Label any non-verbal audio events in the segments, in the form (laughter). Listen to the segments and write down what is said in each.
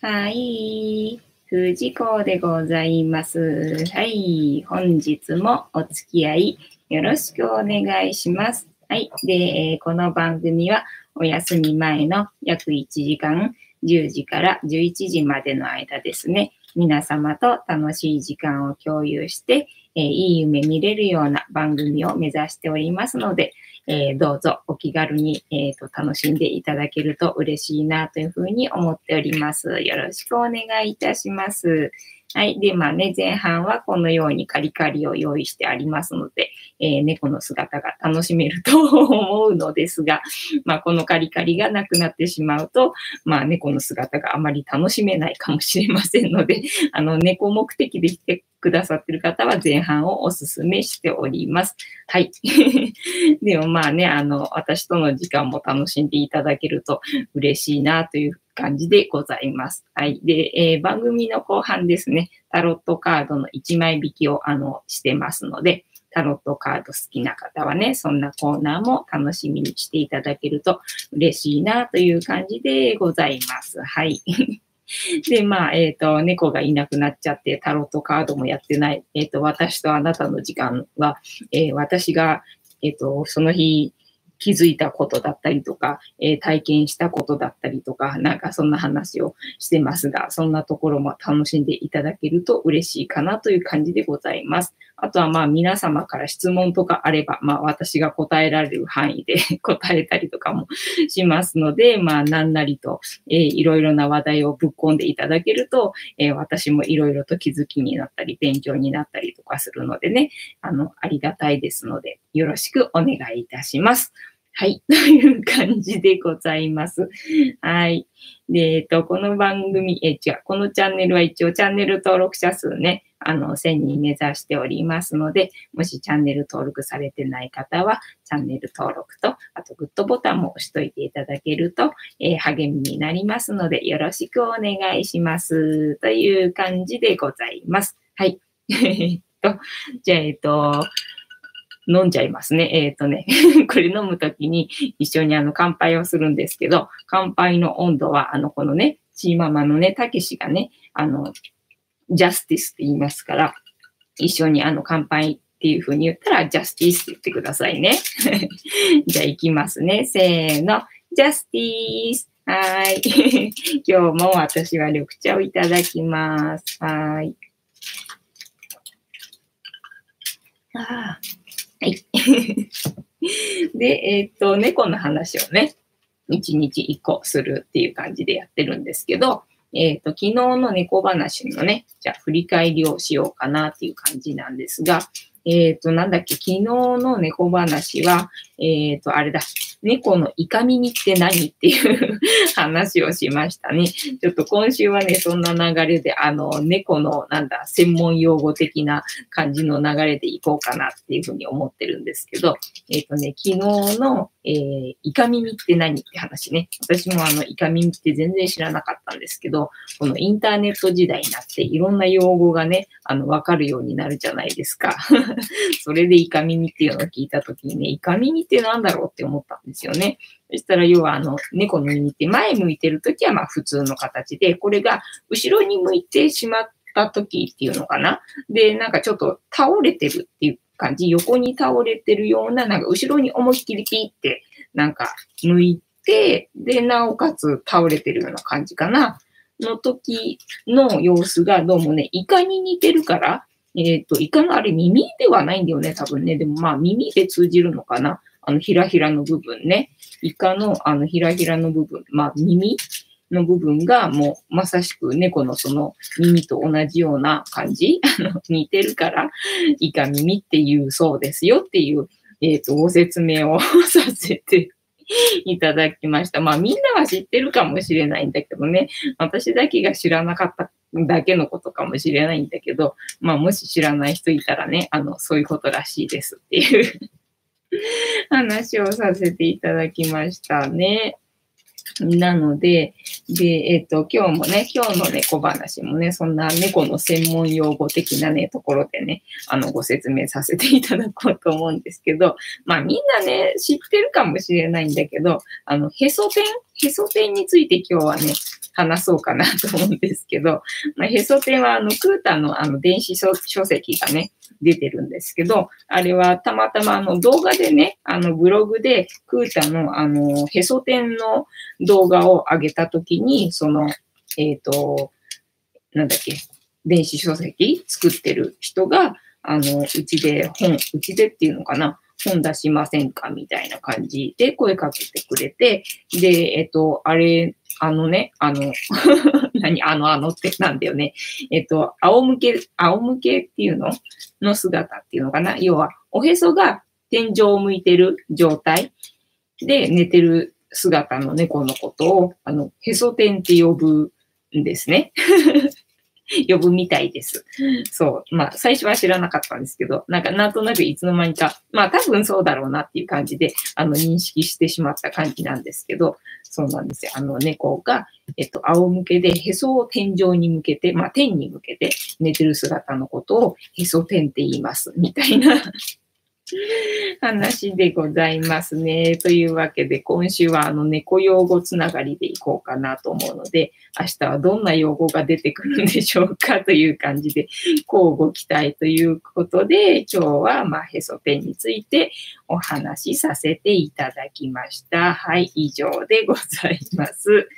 はい。藤子でございます。はい。本日もお付き合いよろしくお願いします。はい。でえ、この番組はお休み前の約1時間、10時から11時までの間ですね、皆様と楽しい時間を共有して、え、いい夢見れるような番組を目指しておりますので、え、どうぞお気軽に、えーと、楽しんでいただけると嬉しいなというふうに思っております。よろしくお願いいたします。はい。で、まあね、前半はこのようにカリカリを用意してありますので、えー、猫の姿が楽しめると思うのですが、まあ、このカリカリがなくなってしまうと、まあ、猫の姿があまり楽しめないかもしれませんので、あの、猫目的で来てくださってる方は前半をお勧めしております。はい。(laughs) でもまあね、あの、私との時間も楽しんでいただけると嬉しいなという感じでございます。はい。で、えー、番組の後半ですね、タロットカードの1枚引きを、あの、してますので、タロットカード好きな方はね、そんなコーナーも楽しみにしていただけると嬉しいなという感じでございます。はい。(laughs) (laughs) で、まあ、えっ、ー、と、猫がいなくなっちゃって、タロットカードもやってない、えっ、ー、と、私とあなたの時間は、えー、私が、えっ、と、その日、気づいたことだったりとか、えー、体験したことだったりとか、なんかそんな話をしてますが、そんなところも楽しんでいただけると嬉しいかなという感じでございます。あとはまあ皆様から質問とかあれば、まあ私が答えられる範囲で (laughs) 答えたりとかもしますので、まあ何なりと、えー、いろいろな話題をぶっ込んでいただけると、えー、私もいろいろと気づきになったり、勉強になったりとかするのでね、あの、ありがたいですので、よろしくお願いいたします。はい。(laughs) という感じでございます。はい。で、えっと、この番組、え、違う、このチャンネルは一応チャンネル登録者数ね、あの、1000人目指しておりますので、もしチャンネル登録されてない方は、チャンネル登録と、あとグッドボタンも押しといていただけると、えー、励みになりますので、よろしくお願いします。という感じでございます。はい。(laughs) えっと、じゃあ、えっと、飲んじゃいますね。えっ、ー、とね、(laughs) これ飲むときに一緒にあの乾杯をするんですけど、乾杯の温度は、あの、このね、チーママのね、たけしがね、あの、ジャスティスって言いますから、一緒にあの乾杯っていう風に言ったら、ジャスティスって言ってくださいね。(laughs) じゃあ行きますね。せーの。ジャスティス。はい。(laughs) 今日も私は緑茶をいただきます。はい。あ。はい。(laughs) で、えっ、と、猫の話をね、一日一個するっていう感じでやってるんですけど、えっ、と、昨日の猫話のね、じゃあ振り返りをしようかなっていう感じなんですが、えっ、と、なんだっけ、昨日の猫話は、えっ、と、あれだ、猫のイカ耳って何っていう (laughs) 話をしましたね。ちょっと今週はね、そんな流れで、あの、猫の、なんだ、専門用語的な感じの流れでいこうかなっていうふうに思ってるんですけど、えっ、ー、とね、昨日の、えー、イカ耳って何って話ね。私もあの、イカ耳って全然知らなかったんですけど、このインターネット時代になっていろんな用語がね、あの、わかるようになるじゃないですか。(laughs) それでイカ耳っていうのを聞いたときにね、イカ耳ってなんだろうって思ったんですよね。そしたら、要は、あの、猫の耳って前向いてるときは、まあ、普通の形で、これが後ろに向いてしまったときっていうのかな。で、なんかちょっと倒れてるっていう感じ、横に倒れてるような、なんか後ろに思いっきりピーって、なんか向いて、で、なおかつ倒れてるような感じかな。の時の様子がどうもね、イカに似てるから、えっ、ー、と、イカのあれ耳ではないんだよね、多分ね。でもまあ耳で通じるのかな。あの、ひらひらの部分ね。イカのあの、ひらひらの部分、まあ耳の部分がもうまさしく猫のその耳と同じような感じ？(laughs) 似てるから、イカ耳っていうそうですよっていう、えっ、ー、と、ご説明をさせて (laughs) いただきました。まあみんなは知ってるかもしれないんだけどね、私だけが知らなかっただけのことかもしれないんだけど、まあもし知らない人いたらね、あの、そういうことらしいですっていう (laughs) 話をさせていただきましたね。なので、で、えっ、ー、と、今日もね、今日の猫話もね、そんな猫の専門用語的なね、ところでね、あの、ご説明させていただこうと思うんですけど、まあみんなね、知ってるかもしれないんだけど、あの、へそペン？へそペンについて今日はね、話そうかなと思うんですけど、(laughs) まあ、へそ天はあの、クータのあの、電子書籍がね、出てるんですけど、あれはたまたまあの動画でね、あのブログでクータのあのへそ天の動画を上げたときに、その、えっ、ー、と、なんだっけ、電子書籍作ってる人が、あの、うちで本、うちでっていうのかな、本出しませんかみたいな感じで声かけてくれて、で、えっと、あれ、あのね、あの、(laughs) 何、あの、あのってなんだよね。えっと、仰向け、仰向けっていうの？の姿っていうのかな？要は、おへそが天井を向いてる状態？で寝てる姿の猫のことを、あの、へそ天って呼ぶんですね。(laughs) 呼ぶみたいです。そう。まあ、最初は知らなかったんですけど、なんか、なんとなくいつの間にか、まあ、多分そうだろうなっていう感じで、あの、認識してしまった感じなんですけど、そうなんですよ。あの、猫が、えっと、仰向けで、へそを天井に向けて、まあ、天に向けて寝てる姿のことを、へそ天って言います、みたいな話でございますね。というわけで、今週はあの猫用語つながりでいこうかなと思うので、明日はどんな用語が出てくるんでしょうかという感じで、交互期待ということで、今日はまあへそペンについてお話しさせていただきました。はい、以上でございます。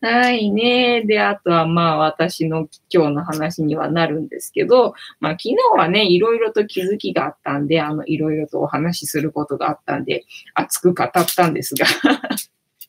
はいね。で、あとはまあ私の今日の話にはなるんですけど、まあ昨日はね、いろいろと気づきがあったんで、あの、いろいろとお話しすることがあったんで、熱く語ったんですが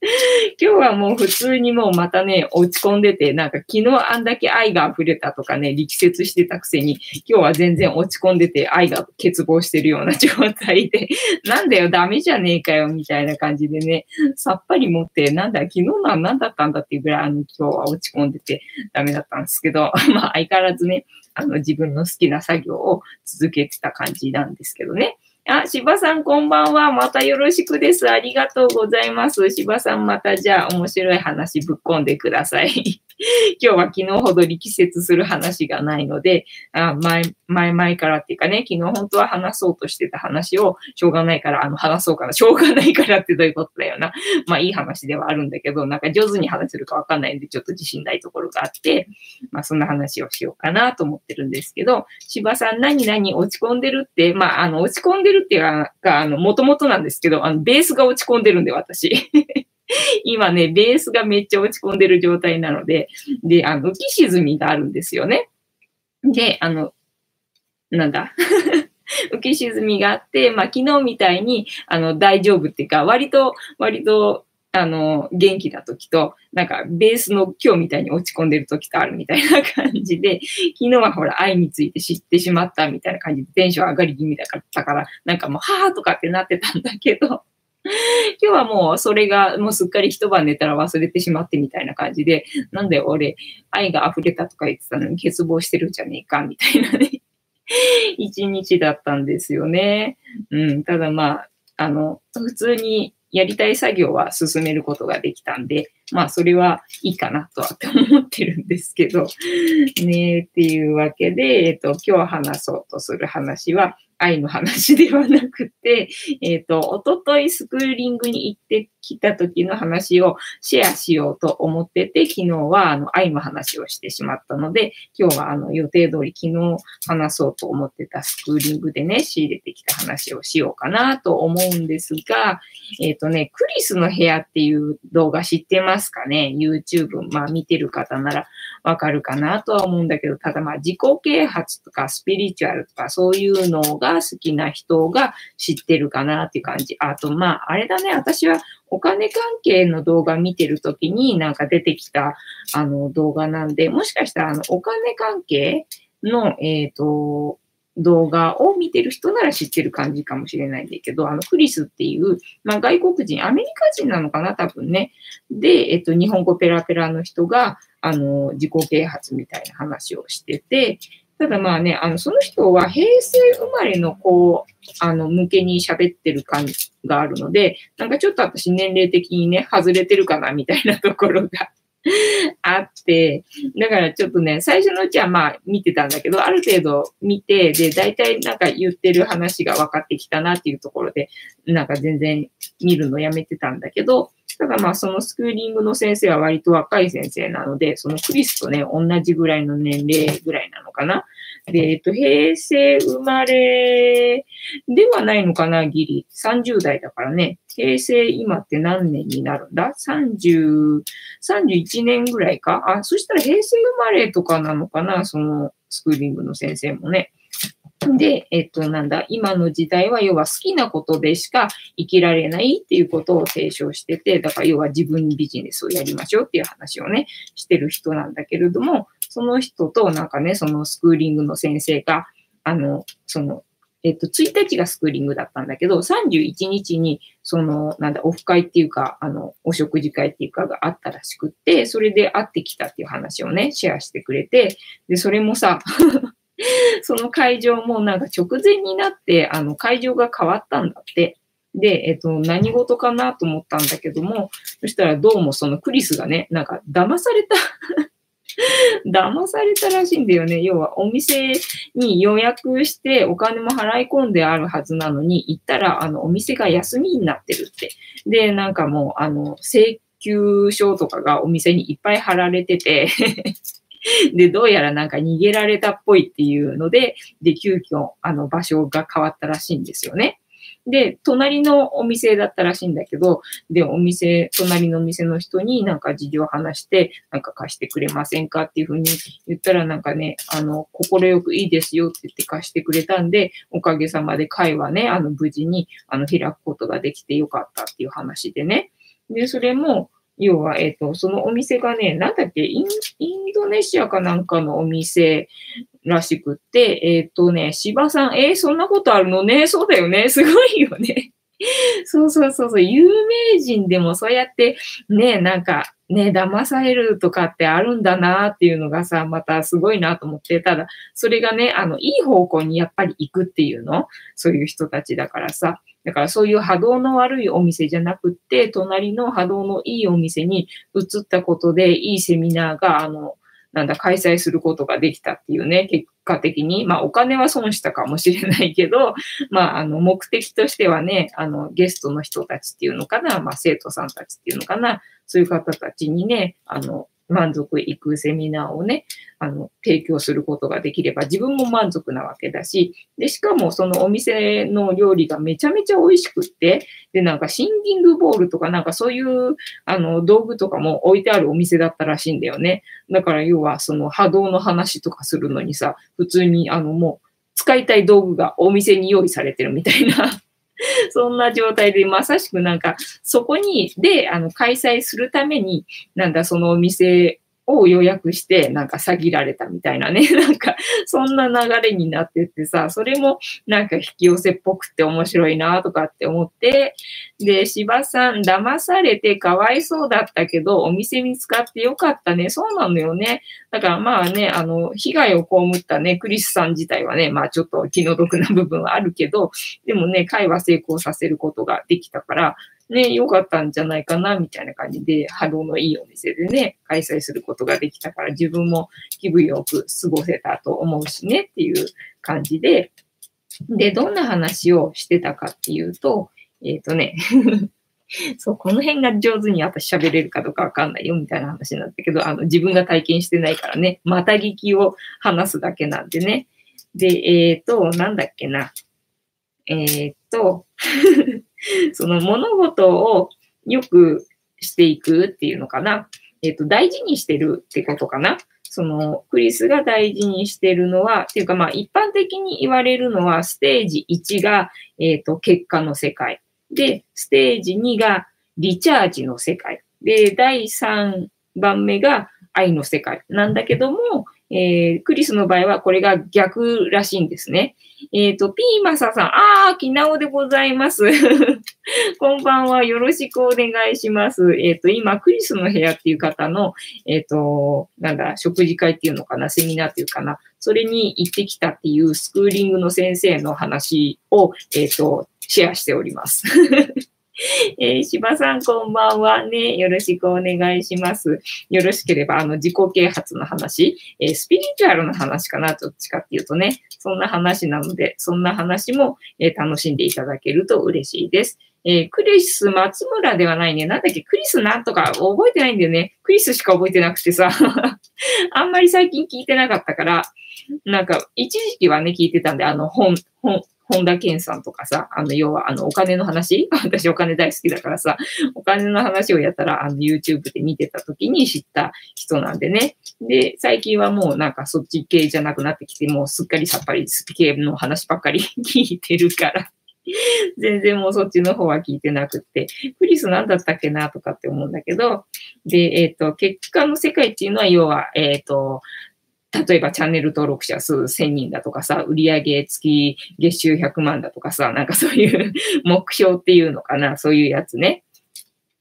(laughs) 今日はもう普通にもうまたね、落ち込んでて、なんか昨日あんだけ愛が溢れたとかね、力説してたくせに、今日は全然落ち込んでて愛が欠乏してるような状態で、(laughs) なんだよ、ダメじゃねえかよ、みたいな感じでね、さっぱり持って、なんだ、昨日のは何だったんだっていうぐらい、あの、今日は落ち込んでてダメだったんですけど、(laughs) まあ相変わらずね、あの自分の好きな作業を続けてた感じなんですけどね。あ、柴さんこんばんは。またよろしくです。ありがとうございます。柴さんまたじゃあ面白い話ぶっ込んでください。(laughs) 今日は昨日ほど力説する話がないので、あ前、前々からっていうかね、昨日本当は話そうとしてた話を、しょうがないから、あの、話そうかな。しょうがないからってどういうことだよな。まあ、いい話ではあるんだけど、なんか上手に話せるかわかんないんで、ちょっと自信ないところがあって、まあ、そんな話をしようかなと思ってるんですけど、芝さん何々落ち込んでるって、まあ、あの、落ち込んでるるっていうか、あの、もともとなんですけど、あの、ベースが落ち込んでるんで、私。(laughs) 今ね、ベースがめっちゃ落ち込んでる状態なので、で、あの、浮き沈みがあるんですよね。で、あの、なんだ？(laughs) 浮き沈みがあって、まあ、昨日みたいに、あの、大丈夫っていうか、割と、割と、あの、元気な時と、なんか、ベースの今日みたいに落ち込んでる時とあるみたいな感じで、(laughs) 昨日はほら、愛について知ってしまったみたいな感じで、テンション上がり気味だったから、なんかもう、はぁとかってなってたんだけど、(laughs) 今日はもうそれがもうすっかり一晩寝たら忘れてしまってみたいな感じで、なんで俺愛が溢れたとか言ってたのに欠乏してるんじゃねえかみたいなね (laughs) 一日だったんですよね。うん、ただまあ、あの、普通にやりたい作業は進めることができたんで、まあそれはいいかなとは思ってるんですけど、ねっていうわけで、えっと、今日話そうとする話は、愛の話ではなくて、(laughs) えっ、ー、と、おとといスクーリングに行ってきた時の話をシェアしようと思ってて、昨日はあの愛の話をしてしまったので、今日はあの予定通り昨日話そうと思ってたスクーリングでね、仕入れてきた話をしようかなと思うんですが、えっ、ー、とね、クリスの部屋っていう動画知ってますかね ?YouTube、まあ見てる方ならわかるかなとは思うんだけど、ただまあ自己啓発とかスピリチュアルとかそういうのが好きな人が知ってるかなっていう感じ。あとまああれだね、私はお金関係の動画見てるときになんか出てきたあの動画なんで、もしかしたらあのお金関係の、えっ、ー、と、動画を見てる人なら知ってる感じかもしれないんだけど、あの、クリスっていう、まあ、外国人、アメリカ人なのかな、多分ね。で、えっと、日本語ペラペラの人が、あの、自己啓発みたいな話をしてて、ただまあね、あの、その人は平成生まれの子、あの、向けに喋ってる感があるので、なんかちょっと私年齢的にね、外れてるかなみたいなところが (laughs) あって、だからちょっとね、最初のうちはまあ見てたんだけど、ある程度見て、で、大体なんか言ってる話が分かってきたなっていうところで、なんか全然見るのやめてたんだけど、ただまあそのスクーリングの先生は割と若い先生なので、そのクリスとね、同じぐらいの年齢ぐらいなのかな。で、えっと、平成生まれではないのかな、ギリ。30代だからね。平成今って何年になるんだ ?30、31年ぐらいか？あ、そしたら平成生まれとかなのかな、そのスクーリングの先生もね。で、えっと、なんだ、今の時代は要は好きなことでしか生きられないっていうことを提唱してて、だから要は自分ビジネスをやりましょうっていう話をね、してる人なんだけれども、その人となんかね、そのスクーリングの先生が、あの、その、えっと、1日がスクーリングだったんだけど、31日に、その、なんだ、オフ会っていうか、あの、お食事会っていうかがあったらしくって、それで会ってきたっていう話をね、シェアしてくれて、で、それもさ、(laughs) その会場もなんか直前になって、あの、会場が変わったんだって。で、えっと、何事かなと思ったんだけども、そしたらどうもそのクリスがね、なんか騙された (laughs) 騙されたらしいんだよね。要はお店に予約してお金も払い込んであるはずなのに、行ったらあのお店が休みになってるって。で、なんかもうあの請求書とかがお店にいっぱい貼られてて (laughs) (laughs) で、どうやらなんか逃げられたっぽいっていうので、で、急遽あの場所が変わったらしいんですよね。で、隣のお店だったらしいんだけど、で、お店、隣のお店の人になんか事情を話して、なんか貸してくれませんかっていうふうに言ったらなんかね、あの、心よくいいですよって言って貸してくれたんで、おかげさまで会はね、あの、無事に、あの、開くことができてよかったっていう話でね。で、それも、要は、えっ、と、そのお店がね、なんだっけイン、ドネシアかなんかのお店らしくって、えっ、とね、芝さん、えー、そんなことあるのね、(laughs) そうだよね、すごいよね？(laughs) そうそうそうそう、有名人でもそうやってね、なんかね、騙されるとかってあるんだなっていうのがさ、またすごいなと思って、ただ、それがね、あの、いい方向にやっぱり行くっていうの、そういう人たちだからさ、だからそういう波動の悪いお店じゃなくって、隣の波動のいいお店に移ったことで、いいセミナーが、あの、なんだ、開催することができたっていうね、結果的に、まあお金は損したかもしれないけど、まああの目的としてはね、あのゲストの人たちっていうのかな、まあ生徒さんたちっていうのかな、そういう方たちにね、あの、満足いくセミナーをね、あの、提供することができれば自分も満足なわけだし、で、しかもそのお店の料理がめちゃめちゃ美味しくって、で、なんかシンギングボールとかなんかそういうあの道具とかも置いてあるお店だったらしいんだよね。だから要はその波動の話とかするのにさ、普通にあのもう使いたい道具がお店に用意されてるみたいな (laughs) そんな状態で、まさしくなんか、そこに、で、あの、開催するために、なんだ、そのお店を予約して、なんか詐欺られたみたいなね、(laughs) なんか、そんな流れになっててさ、それもなんか引き寄せっぽくて面白いなとかって思って、で、芝さん、騙されてかわいそうだったけど、お店見つかってよかったね。そうなのよね。だからまあね、あの、被害を被ったね、クリスさん自体はね、まあちょっと気の毒な部分はあるけど、でもね、会話成功させることができたから、ね、良かったんじゃないかな、みたいな感じで、波動のいいお店でね、開催することができたから、自分も気分よく過ごせたと思うしね、っていう感じで、で、どんな話をしてたかっていうと、えっ、ー、とね (laughs) そう、この辺が上手に私喋れるかどうかわかんないよみたいな話なんだけど、あの、自分が体験してないからね、また聞きを話すだけなんでね。で、えっ、ー、と、なんだっけな。えっ、ー、と (laughs) その物事をよくしていくっていうのかな。えっ、ー、と、大事にしてるってことかな。その、クリスが大事にしてるのは、っていうかまあ一般的に言われるのは、ステージ1が、えっ、ー、と、結果の世界。で、ステージ2がリチャージの世界。で、第3番目が愛の世界なんだけども、えー、クリスの場合はこれが逆らしいんですね。えっ、ー、と、ピーマサさん、あー、きなおでございます。(laughs) こんばんは。よろしくお願いします。えっ、ー、と、今、クリスの部屋っていう方の、えっ、と、なんだ、食事会っていうのかな、セミナーっていうかな、それに行ってきたっていうスクーリングの先生の話を、えっ、と、シェアしております。(laughs) えー、柴さん、こんばんはね。よろしくお願いします。よろしければ、あの、自己啓発の話、えー、スピリチュアルの話かな、どっちかっていうとね。そんな話なので、そんな話も、えー、楽しんでいただけると嬉しいです。えー、クリス松村ではないね。なんだっけ、クリスなんとか覚えてないんだよね。クリスしか覚えてなくてさ、(laughs) あんまり最近聞いてなかったから、なんか、一時期はね、聞いてたんで、あの、本、本、本田健さんとかさ、あの、要は、あの、お金の話？(laughs) 私お金大好きだからさ、お金の話をやったら、あの、YouTube で見てた時に知った人なんでね。で、最近はもうなんかそっち系じゃなくなってきて、もうすっかりさっぱりスピ系の話ばっかり (laughs) 聞いてるから。全然もうそっちの方は聞いてなくって、クリス何だったっけなとかって思うんだけど、で、えっ、ー、と、結果の世界っていうのは、要は、えっ、ー、と、例えばチャンネル登録者数1000人だとかさ、売上月月収100万だとかさ、なんかそういう目標っていうのかな、そういうやつね。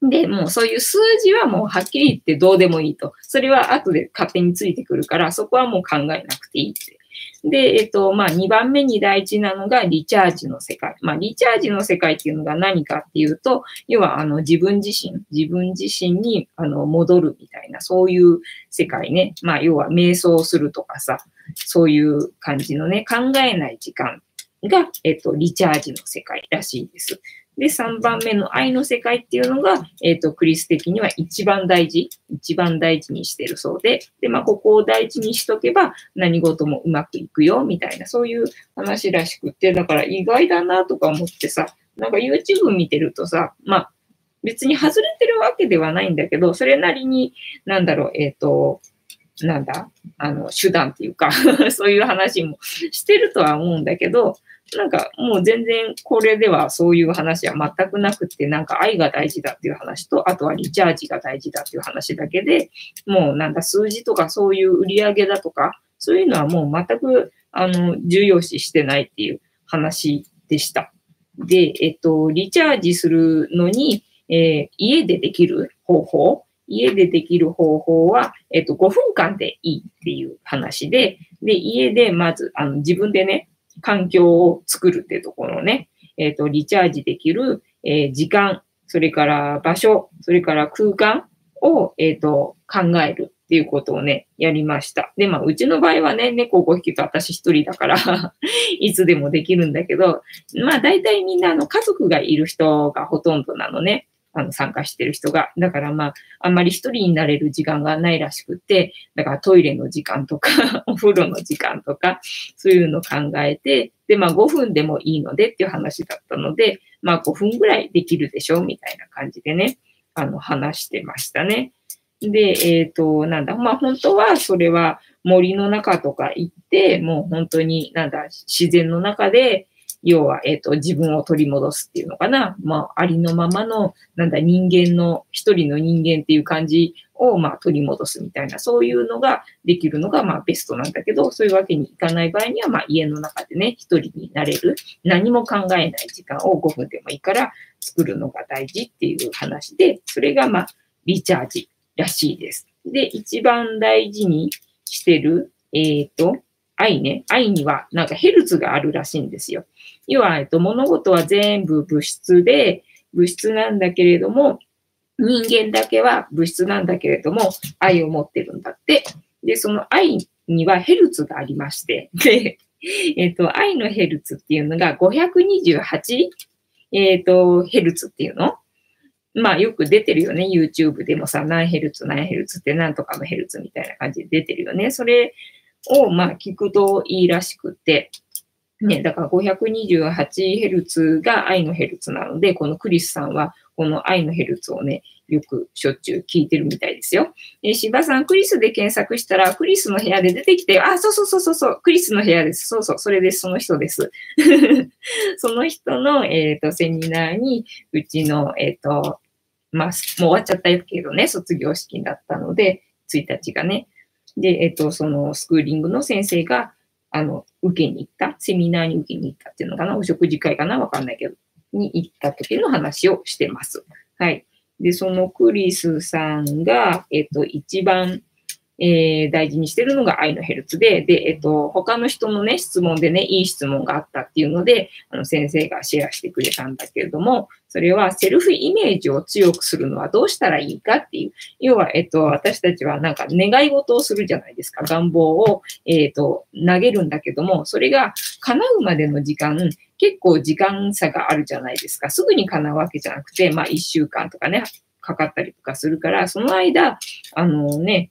で、もうそういう数字はもうはっきり言ってどうでもいいと。それは後で勝手についてくるから、そこはもう考えなくていいってで、えっと、まあ、2番目に大事なのがリチャージの世界。まあ、リチャージの世界っていうのが何かっていうと、要は、あの、自分自身、自分自身に、あの、戻るみたいな、そういう世界ね。まあ、要は、瞑想するとかさ、そういう感じのね、考えない時間が、えっと、リチャージの世界らしいです。で、3番目の愛の世界っていうのが、えっ、ー、と、クリス的には一番大事、一番大事にしてるそうで、で、まあ、ここを大事にしとけば何事もうまくいくよ、みたいな、そういう話らしくって、だから意外だなとか思ってさ、なんか YouTube 見てるとさ、まあ、別に外れてるわけではないんだけど、それなりに、なんだろう、えっ、ー、と、なんだ、あの、手段っていうか (laughs) そういう話もしてるとは思うんだけど、なんかもう全然これではそういう話は全くなくて、なんか愛が大事だっていう話と、あとはリチャージが大事だっていう話だけで、もうなんだ数字とかそういう売り上げだとか、そういうのはもう全くあの重要視してないっていう話でした。で、えっと、リチャージするのに、えー、家でできる方法、家でできる方法は、えっと、5分間でいいっていう話で、で、家でまず、あの、自分でね、環境を作るっていうところをね、えっ、ー、と、リチャージできる、えー、時間、それから場所、それから空間を、えっ、ー、と、考えるっていうことをね、やりました。で、まあ、うちの場合はね、猫5匹と私一人だから (laughs) いつでもできるんだけど、まあ、大体みんな、あの、家族がいる人がほとんどなのね。あの、参加してる人が。だからまあ、あんまり一人になれる時間がないらしくて、だからトイレの時間とか (laughs) お風呂の時間とか、そういうのを考えて、で、まあ5分でもいいのでっていう話だったので、まあ5分ぐらいできるでしょうみたいな感じでね、あの、話してましたね。で、えっ、ー、と、なんだ、まあ本当はそれは森の中とか行って、もう本当に、なんだ、自然の中で、要は、えっ、ー、と、自分を取り戻すっていうのかな。まあ、ありのままの、なんだ、人間の、一人の人間っていう感じを、まあ、取り戻すみたいな、そういうのができるのが、まあ、ベストなんだけど、そういうわけにいかない場合には、まあ、家の中でね、一人になれる、何も考えない時間を5分でもいいから作るのが大事っていう話で、それが、まあ、リチャージらしいです。で、一番大事にしてる、えっ、ー、と、愛ね。愛にはなんかヘルツがあるらしいんですよ。要は、えっと、物事は全部物質で、物質なんだけれども、人間だけは物質なんだけれども、愛を持ってるんだって。で、その愛にはヘルツがありまして、で、(laughs) えっと、愛のヘルツっていうのが528、えっと、ヘルツっていうの？まあよく出てるよね。YouTube でもさ、何ヘルツ何ヘルツって何とかのヘルツみたいな感じで出てるよね。それをまあ聞くといいらしくて、ね、だから 528Hz が愛のヘルツなので、このクリスさんはこの愛のヘルツをね、よくしょっちゅう聞いてるみたいですよ。え芝さん、クリスで検索したら、クリスの部屋で出てきて、あ、そうそうそうそうそう、クリスの部屋です。そうそう、それです。その人です。(laughs) その人の、えっ、ー、と、セミナーに、うちの、えっ、ー、と、まあ、もう終わっちゃったけどね、卒業式だったので、1日がね。で、えっ、と、そのスクーリングの先生が、あの、受けに行った、セミナーに受けに行ったっていうのかな、お食事会かな、わかんないけど、に行った時の話をしてます。はい。で、そのクリスさんが、えっと、一番、えー、大事にしてるのが愛のヘルツで、で、えっと、他の人のね、質問でね、いい質問があったっていうので、あの、先生がシェアしてくれたんだけれども、それはセルフイメージを強くするのはどうしたらいいかっていう。要は、えっと、私たちはなんか願い事をするじゃないですか。願望を、えっと、投げるんだけども、それが叶うまでの時間、結構時間差があるじゃないですか。すぐに叶うわけじゃなくて、まあ、一週間とかね、かかったりとかするから、その間、あのね、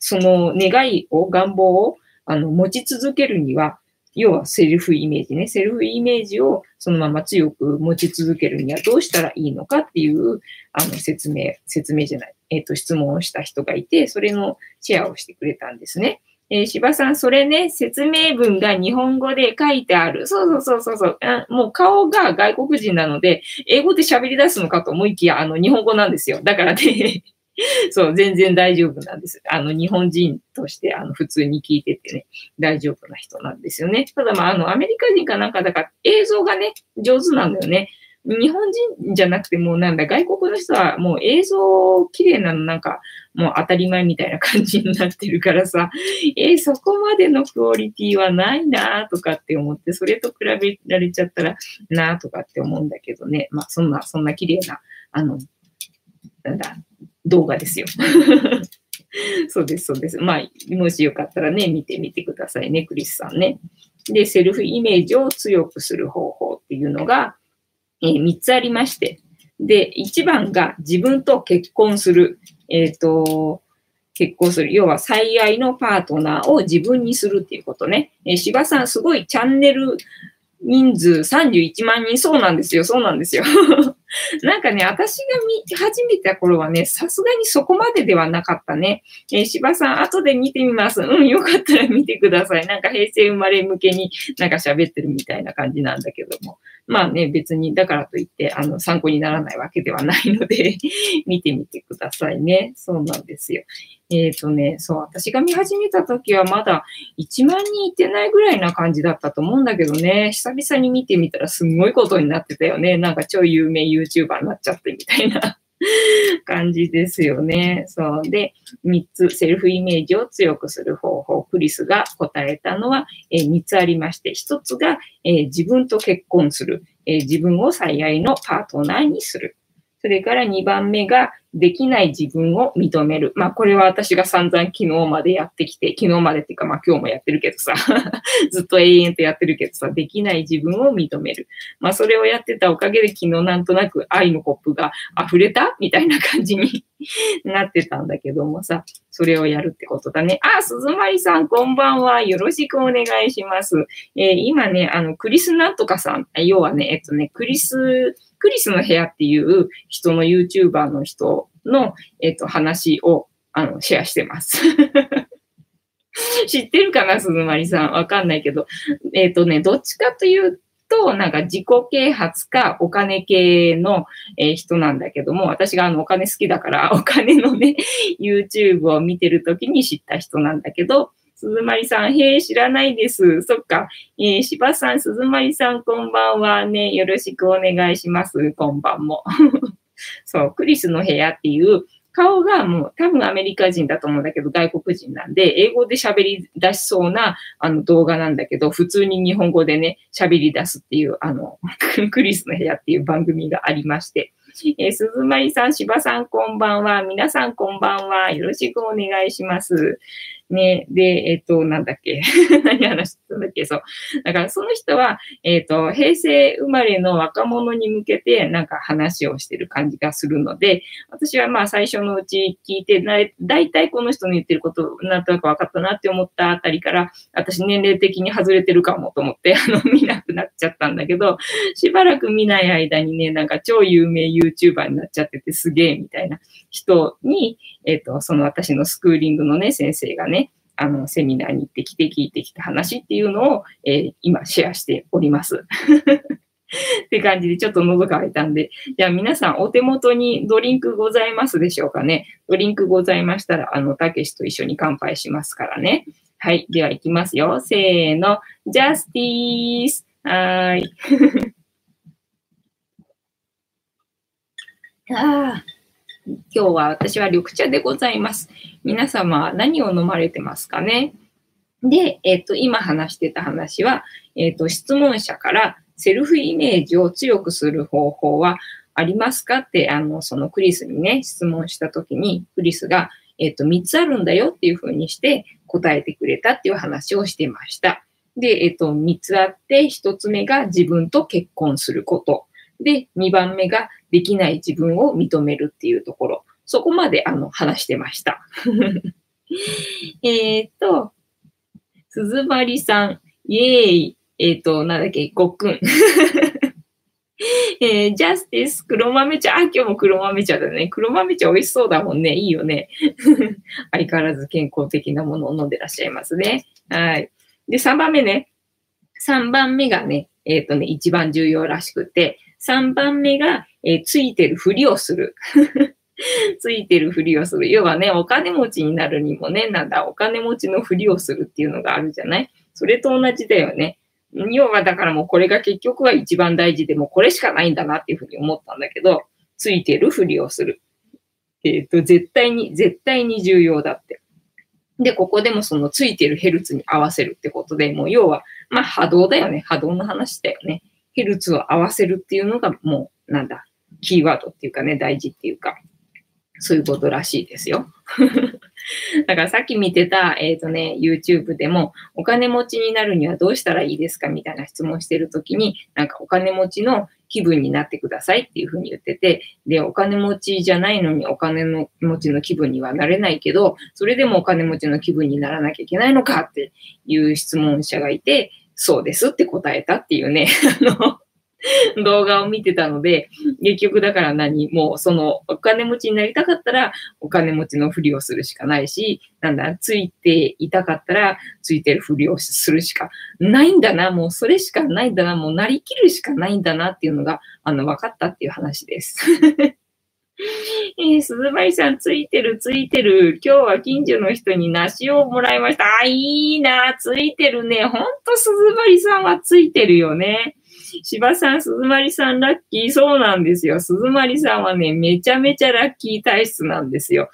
その願いを、願望を、あの、持ち続けるには、要はセルフイメージね。セルフイメージをそのまま強く持ち続けるにはどうしたらいいのかっていう、あの、説明、説明じゃない、えっ、ー、と、質問をした人がいて、それのシェアをしてくれたんですね。えー、柴さん、それね、説明文が日本語で書いてある。そうそうそうそうあ。もう顔が外国人なので、英語で喋り出すのかと思いきや、あの、日本語なんですよ。だからね (laughs) そう、全然大丈夫なんです。あの、日本人として、あの、普通に聞いててね、大丈夫な人なんですよね。ただ、まあ、あの、アメリカ人かなんかだから、映像がね、上手なんだよね。日本人じゃなくてもうなんだ、外国の人はもう映像綺麗なのなんかもう当たり前みたいな感じになってるからさ、えー、そこまでのクオリティはないなとかって思って、それと比べられちゃったらなとかって思うんだけどね。まあそんな、そんな綺麗な、あの、なんだ、動画ですよ。(laughs) そうです、そうです。まあ、もしよかったらね、見てみてくださいね、クリスさんね。で、セルフイメージを強くする方法っていうのが、えー、3つありまして。で、1番が自分と結婚する。えっ、ー、と、結婚する。要は最愛のパートナーを自分にするっていうことね。えー、芝さん、すごいチャンネル人数31万人、そうなんですよ、そうなんですよ。(laughs) なんかね、私が見始めた頃はね、さすがにそこまでではなかったね。えー、芝さん、後で見てみます。うん、よかったら見てください。なんか平成生まれ向けになんか喋ってるみたいな感じなんだけども。まあね、別に、だからといって、あの、参考にならないわけではないので (laughs) 見てみてくださいね。そうなんですよ。えっ、ー、とね、そう、私が見始めた時はまだ1万人いってないぐらいな感じだったと思うんだけどね、久々に見てみたらすんごいことになってたよね。なんか超有名 YouTuber になっちゃってみたいな (laughs) 感じですよね。そう。で、3つ、セルフイメージを強くする方法、クリスが答えたのは、えー、3つありまして、1つが、えー、自分と結婚する、えー、自分を最愛のパートナーにする。それから2番目が、できない自分を認める。まあ、これは私が散々昨日までやってきて、昨日までっていうか、まあ今日もやってるけどさ、(laughs) ずっと永遠とやってるけどさ、できない自分を認める。まあ、それをやってたおかげで昨日なんとなく愛のコップが溢れた？みたいな感じに (laughs) なってたんだけどもさ、それをやるってことだね。あ、鈴まりさん、こんばんは。よろしくお願いします。えー、今ね、あの、クリスなんとかさん、要はね、えっとね、クリス、クリスの部屋っていう人の YouTuber の人の、えっ、と、話を、あの、シェアしてます。(laughs) 知ってるかな、鈴まりさん？わかんないけど。えっ、とね、どっちかというと、なんか自己啓発かお金系の、え、人なんだけども、私があのお金好きだから、お金のね、YouTube を見てるときに知った人なんだけど、鈴まりさん、へえ、知らないです。そっか。えー、柴さん、鈴まりさん、こんばんはね。よろしくお願いします。こんばんも。(laughs) そう、クリスの部屋っていう顔がもう多分アメリカ人だと思うんだけど、外国人なんで、英語で喋り出しそうなあの動画なんだけど、普通に日本語でね、喋り出すっていう、あの、(laughs) クリスの部屋っていう番組がありまして、えー、鈴まりさん、柴さんこんばんは。皆さんこんばんは。よろしくお願いします。ね、で、えっ、ー、と、なんだっけ。(laughs) 何話してたんだっけ。そう。だからその人は、えっ、ー、と、平成生まれの若者に向けてなんか話をしてる感じがするので、私はまあ最初のうち聞いて、だいたいこの人の言ってること、なんとなく分かったなって思ったあたりから、私年齢的に外れてるかもと思って、(laughs) あの、見なくなっちゃったんだけど、しばらく見ない間にね、なんか超有名 YouTuber になっちゃっててすげえみたいな人に、えっ、ー、と、その私のスクーリングのね、先生がね、あの、セミナーに行ってきて聞いてきた話っていうのを、えー、今シェアしております。(laughs) って感じでちょっと喉乾いたんで、じゃあ皆さんお手元にドリンクございますでしょうかね。ドリンクございましたら、あの、たけしと一緒に乾杯しますからね。はい。では行きますよ。せーの。ジャスティース。はーい。(laughs) ああ。今日は私は緑茶でございます。皆様何を飲まれてますかね？で、えっ、と、今話してた話は、えっ、と、質問者からセルフイメージを強くする方法はありますか？って、あの、そのクリスにね、質問したときに、クリスが、えっ、と、3つあるんだよっていうふうにして答えてくれたっていう話をしてました。で、えっ、と、3つあって、1つ目が自分と結婚すること。で、2番目ができない自分を認めるっていうところ。そこまで、あの、話してました。(laughs) えっと、鈴張さん、イエーイ。えっ、と、なんだっけ、ごっくん。(laughs) えージャスティス、黒豆茶。あ、今日も黒豆茶だね。黒豆茶美味しそうだもんね。いいよね。(laughs) 相変わらず健康的なものを飲んでらっしゃいますね。はい。で、3番目ね。3番目がね、えっ、とね、一番重要らしくて、3番目が、えーついてるふりをする。(laughs) ついてるふりをする。要はね、お金持ちになるにもね、なんだ、お金持ちのふりをするっていうのがあるじゃない？それと同じだよね。要はだからもうこれが結局は一番大事でもうこれしかないんだなっていうふうに思ったんだけど、ついてるふりをする。えっ、と、絶対に、絶対に重要だって。で、ここでもそのついてるヘルツに合わせるってことで、もう要は、まあ波動だよね。波動の話だよね。ヘルツを合わせるっていうのがもう、なんだ、キーワードっていうかね、大事っていうか、そういうことらしいですよ。(laughs) だからさっき見てた、えっ、とね、YouTube でも、お金持ちになるにはどうしたらいいですか？みたいな質問してるときに、なんかお金持ちの気分になってくださいっていうふうに言ってて、で、お金持ちじゃないのにお金の持ちの気分にはなれないけど、それでもお金持ちの気分にならなきゃいけないのかっていう質問者がいて、そうですって答えたっていうね、あの、動画を見てたので、結局だから何もうそのお金持ちになりたかったらお金持ちのふりをするしかないし、なんだ、ついていたかったらついてるふりをするしかないんだな、もうそれしかないんだな、もうなりきるしかないんだなっていうのが、あの、分かったっていう話です。えー、鈴林さん、ついてる、ついてる。今日は近所の人に梨をもらいました。あ、いいな、ついてるね。ほんと鈴林さんはついてるよね。芝さん、鈴まさん、ラッキー。そうなんですよ。鈴まさんはね、めちゃめちゃラッキー体質なんですよ。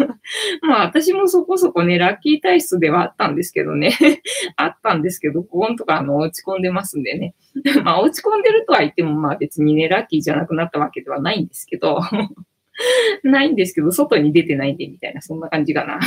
(laughs) まあ、私もそこそこね、ラッキー体質ではあったんですけどね。(laughs) あったんですけど、ここんとか、あの、落ち込んでますんでね。(laughs) まあ、落ち込んでるとは言っても、まあ別にね、ラッキーじゃなくなったわけではないんですけど。ないんですけど、外に出てないんで、みたいな、そんな感じかな。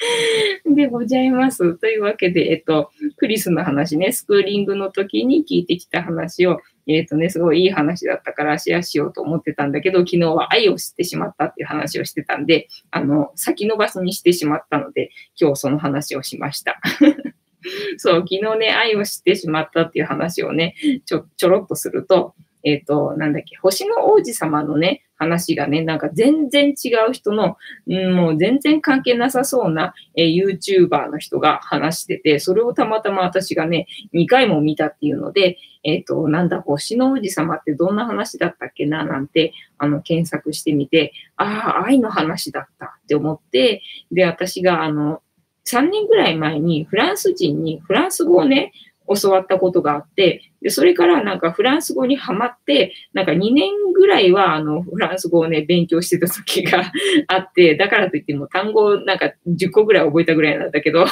(laughs) でございます。というわけで、えっと、クリスの話ね、スクーリングの時に聞いてきた話を、えっとね、すごいいい話だったからシェアしようと思ってたんだけど、昨日は愛を知ってしまったっていう話をしてたんで、あの、先延ばしにしてしまったので、今日その話をしました。(laughs) そう、昨日ね、愛を知ってしまったっていう話をね、ちょ、ちょろっとすると、えっ、と、なんだっけ、星の王子様のね、話がね、なんか全然違う人の、うん、もう全然関係なさそうな、えー YouTuber の人が話してて、それをたまたま私がね、2回も見たっていうので、えっ、と、なんだ、星の王子様ってどんな話だったっけな、なんて、あの、検索してみて、ああ、愛の話だったって思って、で、私が、あの、3年ぐらい前にフランス人にフランス語をね、教わったことがあって、で、それからなんかフランス語にハマって、なんか2年ぐらいはあのフランス語をね、勉強してた時が (laughs) あって、だからといっても単語なんか10個ぐらい覚えたぐらいなんだけど、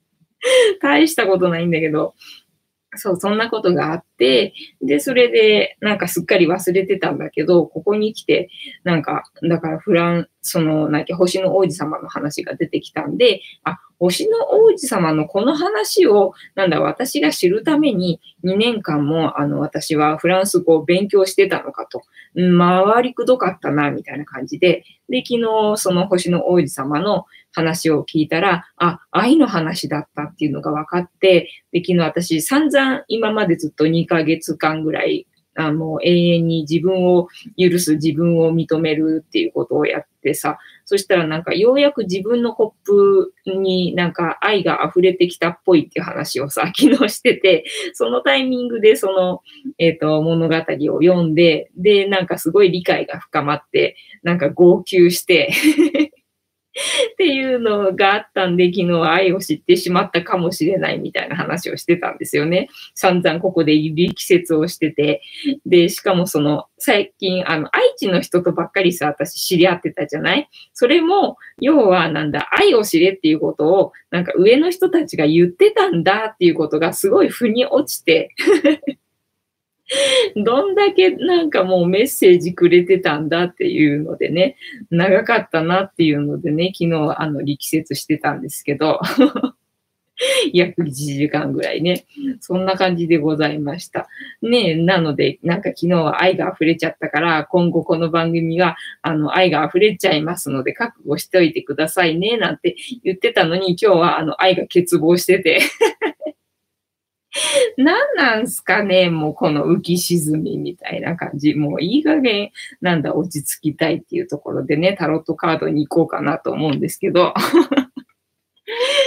(laughs) 大したことないんだけど、そう、そんなことがあって、で、それで、なんかすっかり忘れてたんだけど、ここに来て、なんか、だからフラン、その、なんか星の王子様の話が出てきたんで、あ、星の王子様のこの話を、なんだ、私が知るために2年間も、あの、私はフランス語を勉強してたのかと。回りくどかったな、みたいな感じで。で、昨日、その星の王子様の話を聞いたら、あ、愛の話だったっていうのが分かって、で、昨日私散々今までずっと2ヶ月間ぐらい、あの、永遠に自分を許す、自分を認めるっていうことをやってさ、そしたらなんかようやく自分のコップになんか愛が溢れてきたっぽいっていう話をさ、昨日してて、そのタイミングでその、えっ、と、物語を読んで、で、なんかすごい理解が深まって、なんか号泣して、(laughs) っていうのがあったんで、昨日愛を知ってしまったかもしれないみたいな話をしてたんですよね。散々ここで力説をしてて。で、しかもその、最近、あの、愛知の人とばっかりさ、私知り合ってたじゃない？それも、要はなんだ、愛を知れっていうことを、なんか上の人たちが言ってたんだっていうことがすごい腑に落ちて (laughs) どんだけなんかもうメッセージくれてたんだっていうのでね、長かったなっていうのでね、昨日あの力説してたんですけど、(laughs) 約1時間ぐらいね。そんな感じでございました。ねなので、なんか昨日は愛が溢れちゃったから、今後この番組が、あの、愛が溢れちゃいますので、覚悟しておいてくださいね、なんて言ってたのに、今日はあの、愛が欠乏してて (laughs) 何なんすかねもうこの浮き沈みみたいな感じ。もういい加減、なんだ、落ち着きたいっていうところでね、タロットカードに行こうかなと思うんですけど。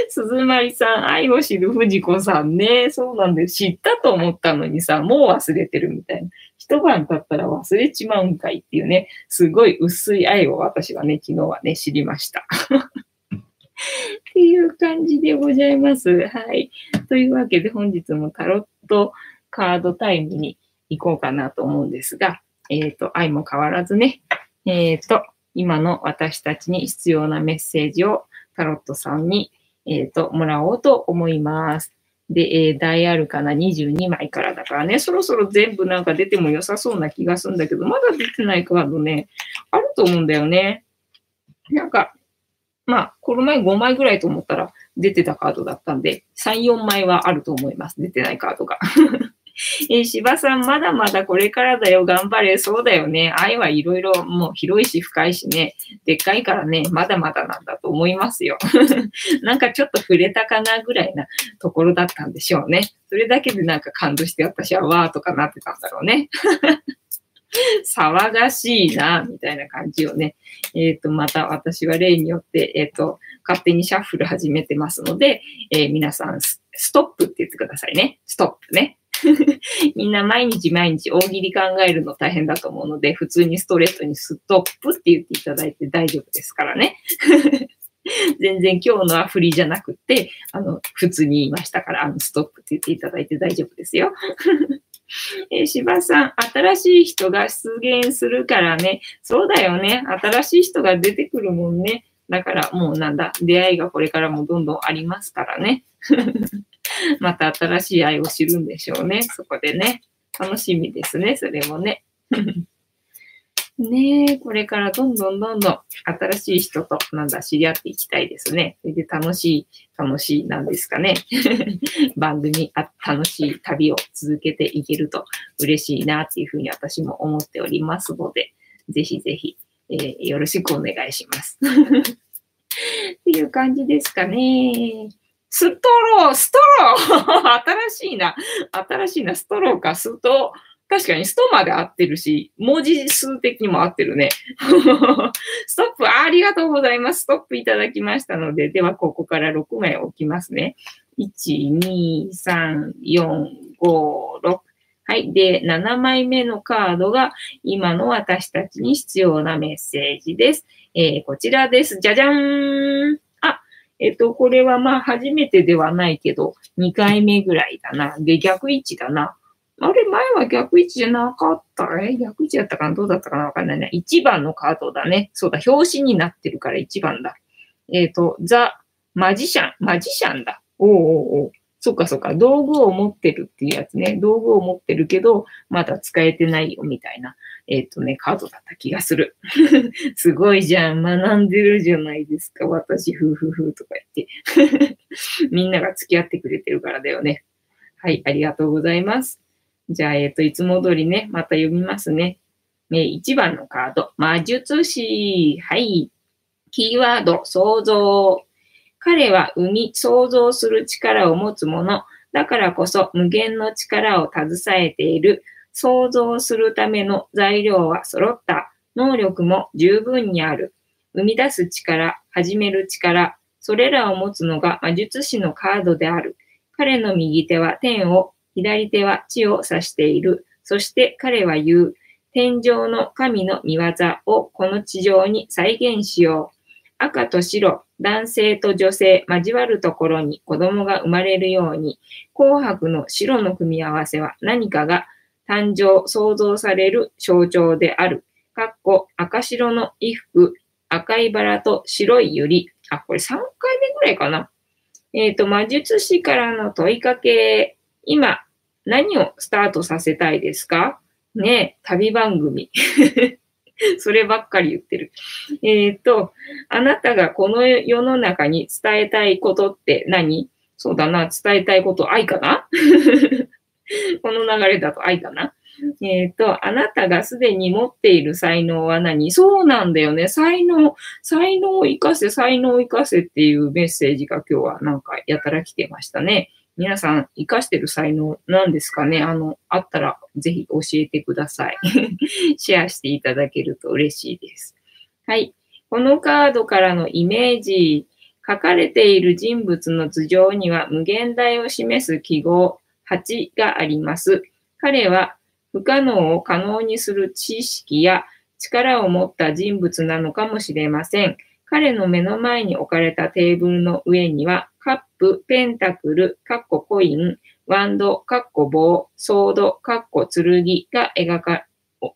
鈴まりさん、愛を知る藤子さんね。そうなんです。知ったと思ったのにさ、もう忘れてるみたいな。一晩経ったら忘れちまうんかいっていうね、すごい薄い愛を私はね、昨日はね、知りました。(laughs) っていう感じでございます。はい。というわけで本日もタロットカードタイムに行こうかなと思うんですが、えっ、ー、と、愛も変わらずね、えっ、ー、と、今の私たちに必要なメッセージをタロットさんに、えっ、ー、と、もらおうと思います。で、えー、大あるかな22枚からだからね、そろそろ全部なんか出ても良さそうな気がするんだけど、まだ出てないカードね、あると思うんだよね。なんか、まあ、この前5枚ぐらいと思ったら出てたカードだったんで、3、4枚はあると思います。出てないカードが。(laughs) えー、芝さん、まだまだこれからだよ、頑張れ。そうだよね。愛はいろいろもう広いし深いしね、でっかいからね、まだまだなんだと思いますよ。(laughs) なんかちょっと触れたかなぐらいなところだったんでしょうね。それだけでなんか感動して私はわーとかなってたんだろうね。(laughs) (laughs) 騒がしいな、みたいな感じをね。えっ、ー、と、また私は例によって、えっ、ー、と、勝手にシャッフル始めてますので、えー、皆さんス、ストップって言ってくださいね。ストップね。(laughs) みんな毎日毎日大喜利考えるの大変だと思うので、普通にストレートにストップって言っていただいて大丈夫ですからね。(laughs) 全然今日のは振りじゃなくて、あの、普通に言いましたから、あの、ストップって言っていただいて大丈夫ですよ。えー、柴さん、新しい人が出現するからね。そうだよね。新しい人が出てくるもんね。だからもうなんだ、出会いがこれからもどんどんありますからね。(laughs) また新しい愛を知るんでしょうね。そこでね。楽しみですね。それもね。(laughs) ねえ、これからどんどんどんどん新しい人となんだ知り合っていきたいですね。それで楽しい、楽しいなんですかね。(laughs) 番組あ、楽しい旅を続けていけると嬉しいなっていうふうに私も思っておりますので、ぜひぜひ、えー、よろしくお願いします。っていう感じですかね。ストロー、ストロー (laughs) 新しいな。新しいな。ストローか、ストロー確かにストまで合ってるし、文字数的にも合ってるね。(laughs) ストップありがとうございます。ストップいただきましたので、ではここから6枚置きますね。1、2、3、4、5、6。はい。で、7枚目のカードが今の私たちに必要なメッセージです。えー、こちらです。じゃじゃーん。あ、えっと、これはまあ初めてではないけど、2回目ぐらいだな。で、逆位置だな。あれ、前は逆位置じゃなかった？え逆位置だったかな？どうだったかな？わかんないね。1番のカードだね。そうだ、表紙になってるから1番だ。えっ、ー、と、ザ・マジシャン。マジシャンだ。おうおうおう。そっかそっか。道具を持ってるっていうやつね。道具を持ってるけど、まだ使えてないよみたいな、えっ、ー、とね、カードだった気がする。(laughs) すごいじゃん。学んでるじゃないですか。私、ふふふとか言って。(laughs) みんなが付き合ってくれてるからだよね。はい、ありがとうございます。じゃあ、えっ、ー、と、いつも通りね、また読みますね。ね、1番のカード。魔術師。はい。キーワード、想像。彼は生み、想像する力を持つもの。だからこそ無限の力を携えている。想像するための材料は揃った。能力も十分にある。生み出す力、始める力。それらを持つのが魔術師のカードである。彼の右手は天を左手は地を指している。そして彼は言う。天上の神の見業をこの地上に再現しよう。赤と白、男性と女性交わるところに子供が生まれるように、紅白の白の組み合わせは何かが誕生、創造される象徴である。かっこ赤白の衣服、赤いバラと白い百合。あ、これ3回目ぐらいかな。えっ、ー、と、魔術師からの問いかけ。今、何をスタートさせたいですか？ね旅番組。(laughs) そればっかり言ってる。えっ、ー、と、あなたがこの世の中に伝えたいことって何？そうだな、伝えたいこと、愛かな？(laughs) この流れだと愛かなえっ、ー、と、あなたがすでに持っている才能は何？そうなんだよね。才能、才能を生かせ、才能を生かせっていうメッセージが今日はなんかやたら来てましたね。皆さん、活かしてる才能なんですかね？あの、あったらぜひ教えてください。(laughs) シェアしていただけると嬉しいです。はい。このカードからのイメージ、書かれている人物の頭上には無限大を示す記号8があります。彼は不可能を可能にする知識や力を持った人物なのかもしれません。彼の目の前に置かれたテーブルの上にはカップ、ペンタクル、カッココイン、ワンド、カッコ棒、ソード、カッコ剣が描か、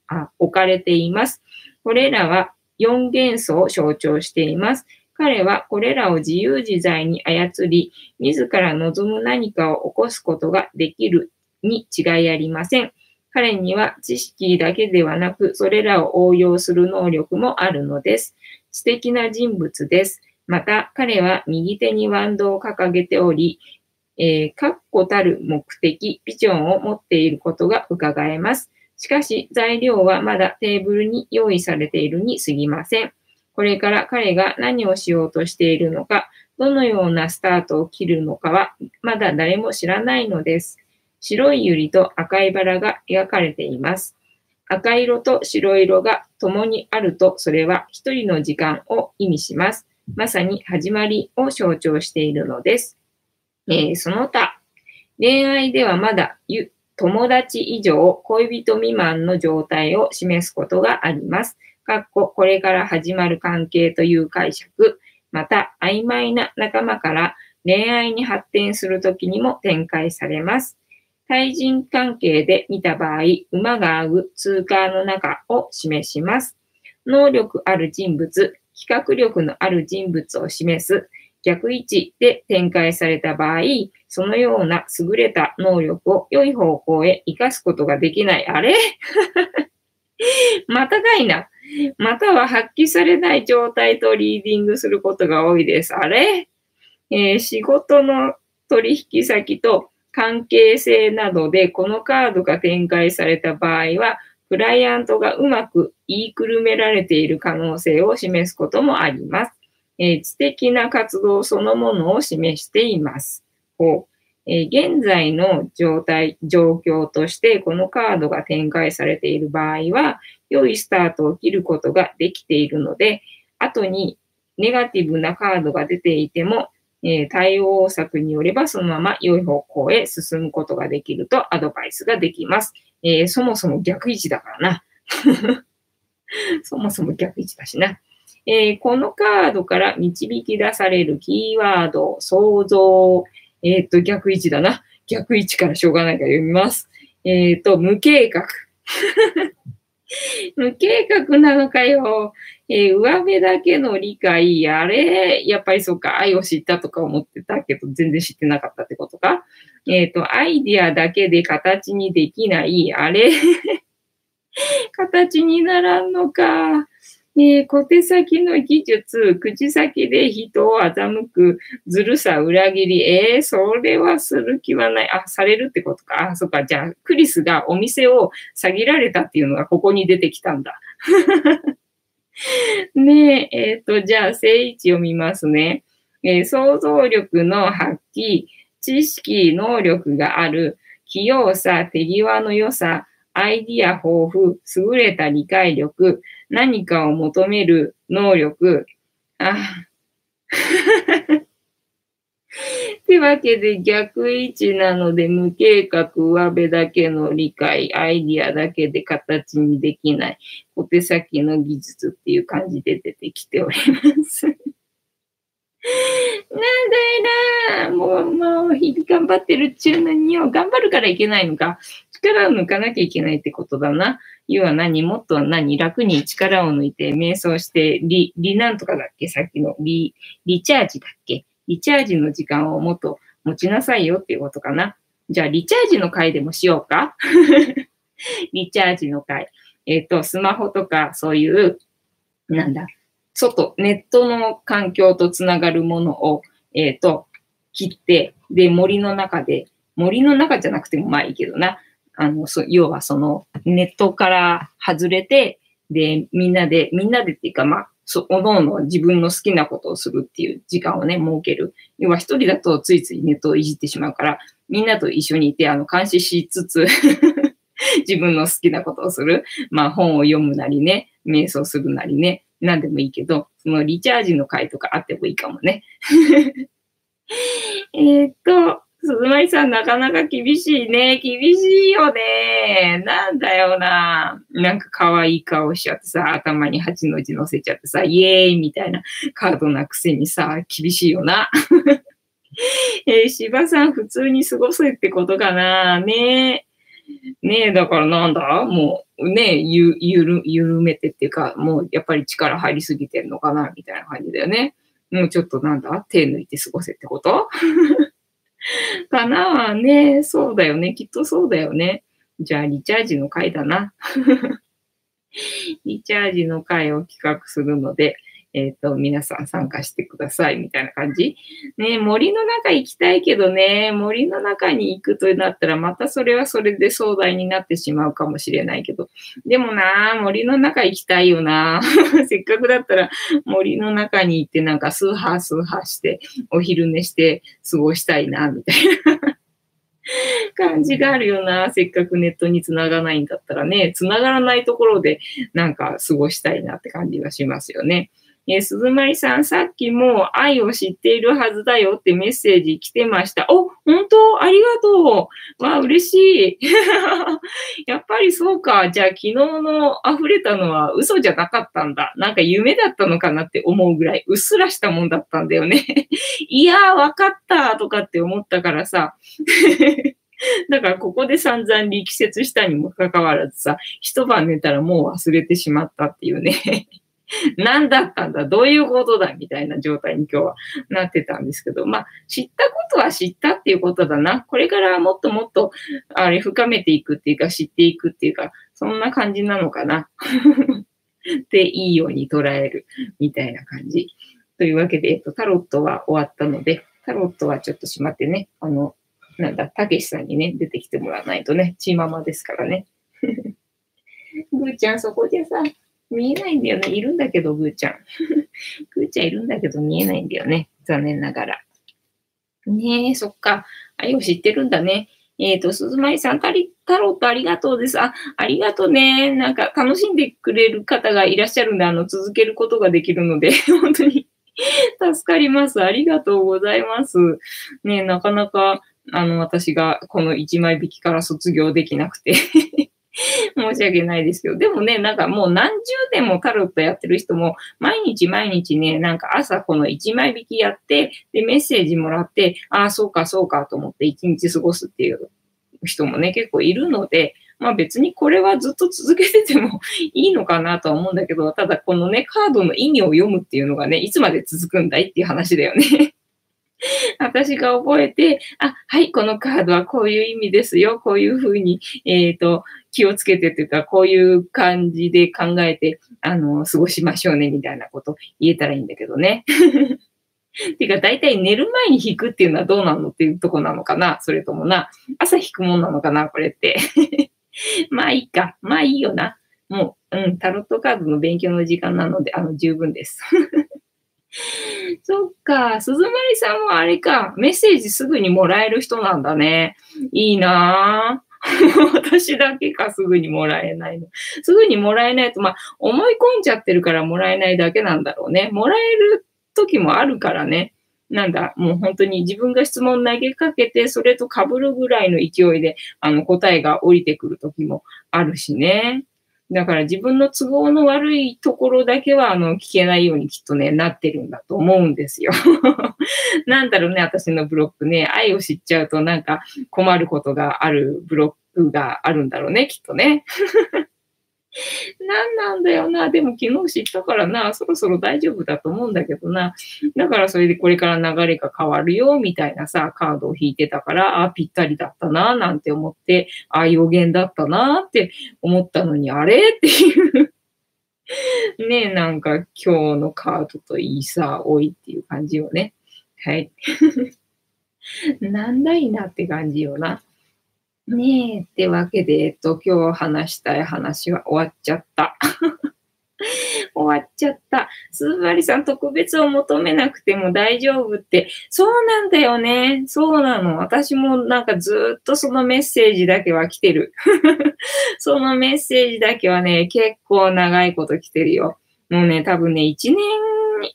あ置かれています。これらは4元素を象徴しています。彼はこれらを自由自在に操り、自ら望む何かを起こすことができるに違いありません。彼には知識だけではなく、それらを応用する能力もあるのです。素敵な人物です。また、彼は右手にワンドを掲げており、えー、確固たる目的、ビジョンを持っていることが伺えます。しかし、材料はまだテーブルに用意されているに過ぎません。これから彼が何をしようとしているのか、どのようなスタートを切るのかは、まだ誰も知らないのです。白い百合と赤いバラが描かれています。赤色と白色が共にあると、それは一人の時間を意味します。まさに始まりを象徴しているのです。えー、その他、恋愛ではまだ友達以上、恋人未満の状態を示すことがあります。かっこ、これから始まる関係という解釈、また、曖昧な仲間から恋愛に発展するときにも展開されます。対人関係で見た場合、馬が合う通貨の中を示します。能力ある人物、企画力のある人物を示す逆位置で展開された場合、そのような優れた能力を良い方向へ活かすことができない。あれ？(laughs) またかいな。または発揮されない状態とリーディングすることが多いです。あれ、えー、仕事の取引先と関係性などでこのカードが展開された場合は、クライアントがうまく言いくるめられている可能性を示すこともあります。えー、知的な活動そのものを示しています。ほうえー、現在の状態、状況としてこのカードが展開されている場合は、良いスタートを切ることができているので、後にネガティブなカードが出ていても、えー、対応策によればそのまま良い方向へ進むことができるとアドバイスができます。えー、そもそも逆位置だからな。(laughs) そもそも逆位置だしな。えー、このカードから導き出されるキーワード、想像、えっ、と、逆位置だな。逆位置からしょうがないから読みます。えっ、と、無計画。(laughs) 無計画なのかよ。えー、上辺だけの理解、あれ、やっぱりそうか、愛を知ったとか思ってたけど、全然知ってなかったってことか。えっ、ー、と、アイディアだけで形にできない、あれ？(laughs) 形にならんのか。えー、小手先の技術、口先で人を欺く、ずるさ、裏切り、えー、それはする気はない。あ、されるってことか。あ、そっか。じゃあ、クリスがお店を詐欺られたっていうのがここに出てきたんだ。(laughs) ねえ、えっ、ー、と、じゃあ、正位置を見ますね。えー、想像力の発揮、知識、能力がある、器用さ、手際の良さ、アイディア豊富、優れた理解力、何かを求める能力、あ (laughs) ってわけで逆位置なので無計画上辺だけの理解、アイディアだけで形にできない小手先の技術っていう感じで出てきております。なんだいなもう、もう、日々頑張ってるっちゅうのによ、頑張るからいけないのか。力を抜かなきゃいけないってことだな。要は何もっと何楽に力を抜いて瞑想して、リ、リなんとかだっけ？さっきのリ、リチャージだっけ？リチャージの時間をもっと持ちなさいよっていうことかな。じゃあ、リチャージの回でもしようか？(laughs) リチャージの回。えっ、ー、と、スマホとかそういう、なんだ、外、ネットの環境とつながるものを、えっ、ー、と、切って、で、森の中で、森の中じゃなくてもまあいいけどな、あの、そ要はその、ネットから外れて、で、みんなで、みんなでっていうか、まあ、そ、おのおの自分の好きなことをするっていう時間をね、設ける。要は一人だとついついネットをいじってしまうから、みんなと一緒にいて、あの、監視しつつ (laughs) 自分の好きなことをする。まあ、本を読むなりね、瞑想するなりね、何でもいいけど、そのリチャージの回とかあってもいいかもね。(laughs) えっと、鈴舞さん、なかなか厳しいね。厳しいよね。なんだよな。なんか可愛い顔しちゃってさ、頭に8の字乗せちゃってさ、イエーイみたいなカードなくせにさ、厳しいよな。(laughs) えー、芝さん、普通に過ごせってことかな。ね。ねえ、だからなんだ？もう、ねえゆ、ゆる、緩めてっていうか、もうやっぱり力入りすぎてんのかなみたいな感じだよね。もうちょっとなんだ？手抜いて過ごせってこと？(laughs) かなねそうだよね。きっとそうだよね。じゃあ、リチャージの回だな。(laughs) リチャージの回を企画するので、えっ、ー、と、皆さん参加してくださいみたいな感じ。ね森の中行きたいけどね、森の中に行くとなったら、またそれはそれで壮大になってしまうかもしれないけど。でもな、森の中行きたいよな。(laughs) せっかくだったら森の中に行ってなんかスーハースーハーして、お昼寝して過ごしたいな、みたいな。(laughs) 感じがあるよな。せっかくネットに繋がないんだったらね、繋がらないところでなんか過ごしたいなって感じがしますよね。えー、鈴まりさん、さっきも愛を知っているはずだよってメッセージ来てました。お、本当？ありがとう。わ、嬉しい。(laughs) やっぱりそうか。じゃあ昨日の溢れたのは嘘じゃなかったんだ。なんか夢だったのかなって思うぐらい、うっすらしたもんだったんだよね。(laughs) いやー、わかったとかって思ったからさ。(laughs) だからここで散々力説したにもかかわらずさ、一晩寝たらもう忘れてしまったっていうね。(laughs) 何だったんだ？どういうことだ？みたいな状態に今日はなってたんですけど、まあ、知ったことは知ったっていうことだな。これからもっともっと、あれ、深めていくっていうか、知っていくっていうか、そんな感じなのかな。(laughs) で、いいように捉えるみたいな感じ。というわけで、えっと、タロットは終わったので、タロットはちょっとしまってね、あの、なんだ、たけしさんにね、出てきてもらわないとね、チーママですからね。(laughs) ぐーちゃん、そこでさ、見えないんだよね。いるんだけど、ぐーちゃん。(laughs) ぐーちゃんいるんだけど見えないんだよね。残念ながら。ねえ、そっか。愛を知ってるんだね。えっ、ー、と、鈴舞さん、タリ、タロットありがとうです。あ、ありがとうね。なんか楽しんでくれる方がいらっしゃるんで、あの、続けることができるので、(laughs) 本当に助かります。ありがとうございます。ねなかなか、あの、私がこの1枚引きから卒業できなくて (laughs) 申し訳ないですけど、でもね、なんかもう何十年もタロットやってる人も、毎日毎日ね、なんか朝この一枚引きやって、で、メッセージもらって、ああ、そうか、そうかと思って一日過ごすっていう人もね、結構いるので、まあ別にこれはずっと続けてても (laughs) いいのかなとは思うんだけど、ただこのね、カードの意味を読むっていうのがね、いつまで続くんだいっていう話だよね。(laughs) 私が覚えて、あ、はい、このカードはこういう意味ですよ。こういうふうに、えっ、ー、と、気をつけてというか、こういう感じで考えて、あの、過ごしましょうね、みたいなこと言えたらいいんだけどね。(laughs) ていうか、大体寝る前に弾くっていうのはどうなのっていうとこなのかなそれともな、朝弾くもんなのかなこれって。(laughs) まあいいか。まあいいよな。もう、うん、タロットカードの勉強の時間なので、あの、十分です。(laughs) そっか、鈴まりさんはあれか、メッセージすぐにもらえる人なんだね。いいなぁ。(laughs) 私だけかすぐにもらえないの。すぐにもらえないと、まあ、思い込んじゃってるからもらえないだけなんだろうね。もらえる時もあるからね。なんだ、もう本当に自分が質問投げかけて、それと被るぐらいの勢いで、あの、答えが降りてくる時もあるしね。だから自分の都合の悪いところだけは、あの、聞けないようにきっとね、なってるんだと思うんですよ。(laughs) なんだろうね、私のブロックね、愛を知っちゃうとなんか困ることがあるブロックがあるんだろうね、きっとね。(laughs) なんなんだよな。でも昨日知ったからな、そろそろ大丈夫だと思うんだけどな。だからそれでこれから流れが変わるよ、みたいなさ、カードを引いてたから、あ、ぴったりだったな、なんて思って、あ、予言だったな、って思ったのに、あれ？っていう (laughs) ねえ、なんか今日のカードといいさ、多いっていう感じよね。はい。(laughs) なんだいなって感じよな。ねえ、ってわけで、えっと、今日話したい話は終わっちゃった。(laughs) 終わっちゃった。スーバリさん特別を求めなくても大丈夫って、そうなんだよね。そうなの。私もなんかずっとそのメッセージだけは来てる。(laughs) そのメッセージだけはね、結構長いこと来てるよ。もうね、多分ね、1年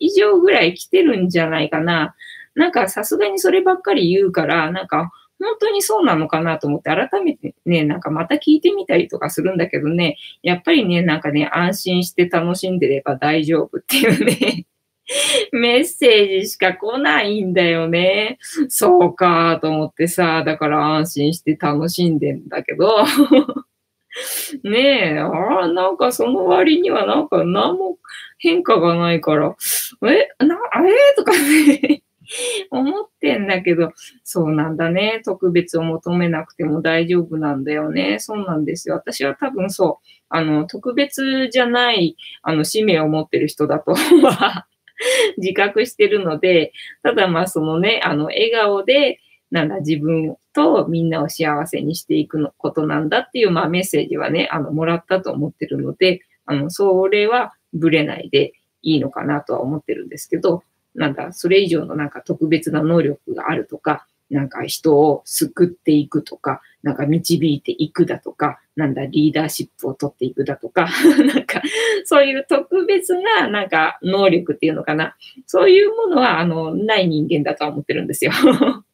以上ぐらい来てるんじゃないかな。なんかさすがにそればっかり言うから、なんか本当にそうなのかなと思って改めてね、なんかまた聞いてみたりとかするんだけどね、やっぱりね、なんかね、安心して楽しんでれば大丈夫っていうね (laughs) メッセージしか来ないんだよね。そうかと思ってさ、だから安心して楽しんでんだけど。(laughs) ねえ、ああなんかその割にはなんか何も変化がないから、え、な、あれ？とかね。(laughs) 思ってんだけど、そうなんだね。特別を求めなくても大丈夫なんだよね。そうなんですよ。私は多分そう、あの、特別じゃない、あの、使命を持ってる人だとは (laughs) 自覚してるので、ただまあそのね、あの、笑顔で、なんだ、自分とみんなを幸せにしていくのことなんだっていう、まあメッセージはね、あの、もらったと思ってるので、あの、それはぶれないでいいのかなとは思ってるんですけど、なんだ、それ以上のなんか特別な能力があるとか、なんか人を救っていくとか、なんか導いていくだとか、なんだ、リーダーシップを取っていくだとか、(laughs) なんか、そういう特別な、なんか、能力っていうのかな。そういうものは、あの、ない人間だとは思ってるんですよ。(laughs)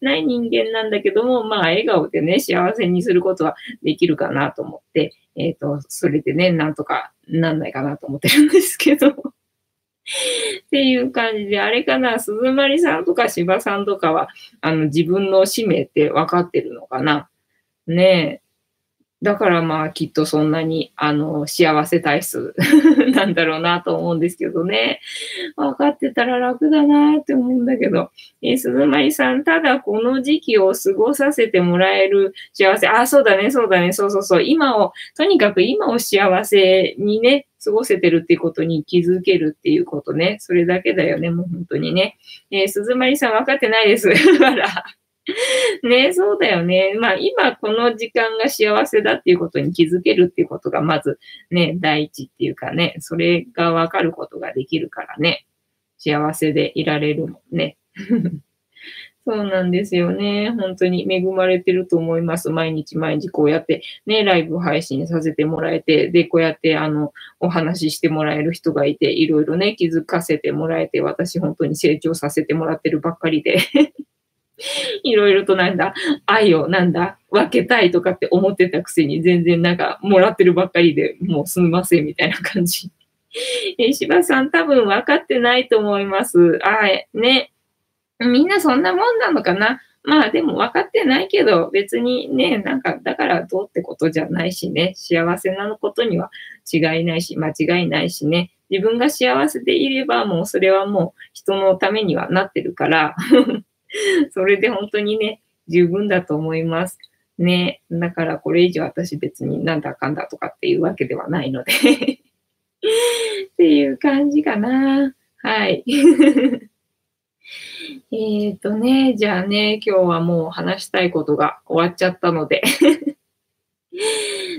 ない人間なんだけども、まあ、笑顔でね、幸せにすることはできるかなと思って、えっ、ー、と、それでね、なんとかなんないかなと思ってるんですけど。(laughs) っていう感じで、あれかな、鈴まりさんとか芝さんとかは、あの、自分の使命って分かってるのかな。ねえ。だからまあきっとそんなにあの幸せ体質 (laughs) なんだろうなと思うんですけどね。分かってたら楽だなって思うんだけど。えー、鈴まりさん、ただこの時期を過ごさせてもらえる幸せ。あ、そうだね、そうだね、そうそうそう。今を、とにかく今を幸せにね、過ごせてるっていうことに気づけるっていうことね。それだけだよね、もう本当にね。えー、鈴まりさん分かってないです。あら。(laughs) ねそうだよね。まあ今この時間が幸せだっていうことに気づけるっていうことがまずね、第一っていうかね、それがわかることができるからね、幸せでいられるもんね。(laughs) そうなんですよね。本当に恵まれてると思います。毎日毎日こうやってね、ライブ配信させてもらえて、で、こうやってあの、お話ししてもらえる人がいて、いろいろね、気づかせてもらえて、私本当に成長させてもらってるばっかりで (laughs) いろいろとなんだ、愛をなんだ、分けたいとかって思ってたくせに全然なんかもらってるばっかりでもうすみませんみたいな感じ。(laughs) え柴さん多分分かってないと思います。あね。みんなそんなもんなのかなまあでも分かってないけど別にね、なんかだからどうってことじゃないしね、幸せなことには違いないし、間違いないしね、自分が幸せでいればもうそれはもう人のためにはなってるから (laughs) (laughs) それで本当にね、十分だと思います。ね。だからこれ以上私別になんだかんだとかっていうわけではないので (laughs) っていう感じかな。はい。(laughs) えっとね、じゃあね、今日はもう話したいことが終わっちゃったので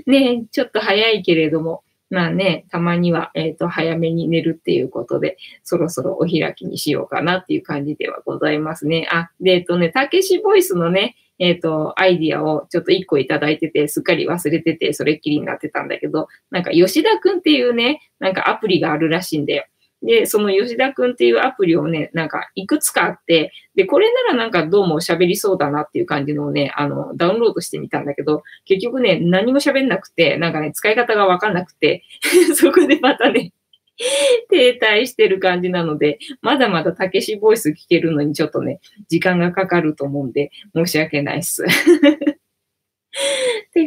ね、ちょっと早いけれども、まあね、たまには、えっ、ー、と、早めに寝るっていうことで、そろそろお開きにしようかなっていう感じではございますね。あ、で、えっ、ー、とね、たけしボイスのね、えっ、ー、と、アイディアをちょっと一個いただいてて、すっかり忘れてて、それっきりになってたんだけど、なんか吉田くんっていうね、なんかアプリがあるらしいんだよ。で、その吉田くんっていうアプリをね、なんかいくつかあって、で、これならなんかどうも喋りそうだなっていう感じのね、あの、ダウンロードしてみたんだけど、結局ね、何も喋んなくて、なんかね、使い方がわかんなくて、(laughs) そこでまたね、停滞してる感じなので、まだまだたけしボイス聞けるのにちょっとね、時間がかかると思うんで、申し訳ないっす。(laughs)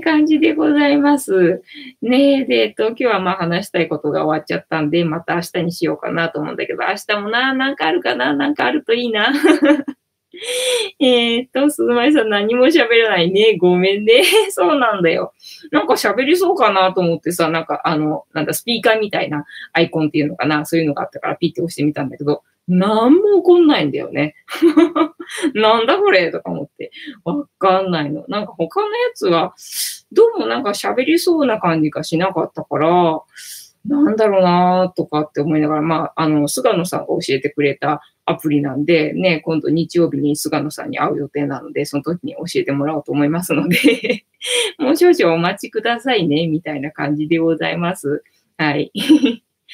感じでございます。ねえ、で、えっと、今日はまあ話したいことが終わっちゃったんで、また明日にしようかなと思うんだけど、明日もな、なんかあるかな、なんかあるといいな。(laughs) えっと、鈴舞さん何も喋らないね。ごめんね。(laughs) そうなんだよ。なんか喋りそうかなと思ってさ、なんかあの、なんだ、スピーカーみたいなアイコンっていうのかな。そういうのがあったからピッて押してみたんだけど、なんも起こんないんだよね。(laughs) なんだこれとか思って。わかんないの。なんか他のやつは、どうもなんか喋りそうな感じがしなかったから、なんだろうなとかって思いながら、まあ、あの、菅野さんが教えてくれたアプリなんで、ね、今度日曜日に菅野さんに会う予定なので、その時に教えてもらおうと思いますので (laughs) もう少々お待ちくださいね、みたいな感じでございます。はい。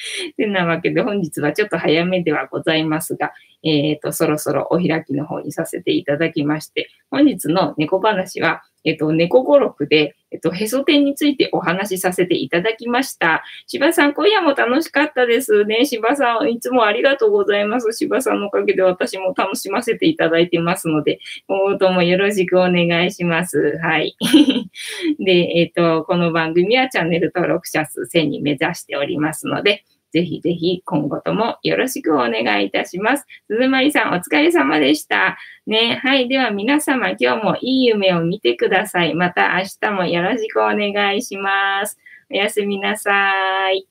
(laughs) てなわけで本日はちょっと早めではございますが、えっ、ー、と、そろそろお開きの方にさせていただきまして、本日の猫話は、えっ、と、猫語録で、えっ、と、へそ天についてお話しさせていただきました。柴さん、今夜も楽しかったですね。柴さん、いつもありがとうございます。柴さんのおかげで私も楽しませていただいてますので、今後ともよろしくお願いします。はい。(laughs) で、えっ、と、この番組はチャンネル登録者数1000人目指しておりますので、ぜひぜひ今後ともよろしくお願いいたします。鈴まりさんお疲れ様でした。ね、はい。では皆様今日もいい夢を見てください。また明日もよろしくお願いします。おやすみなさい。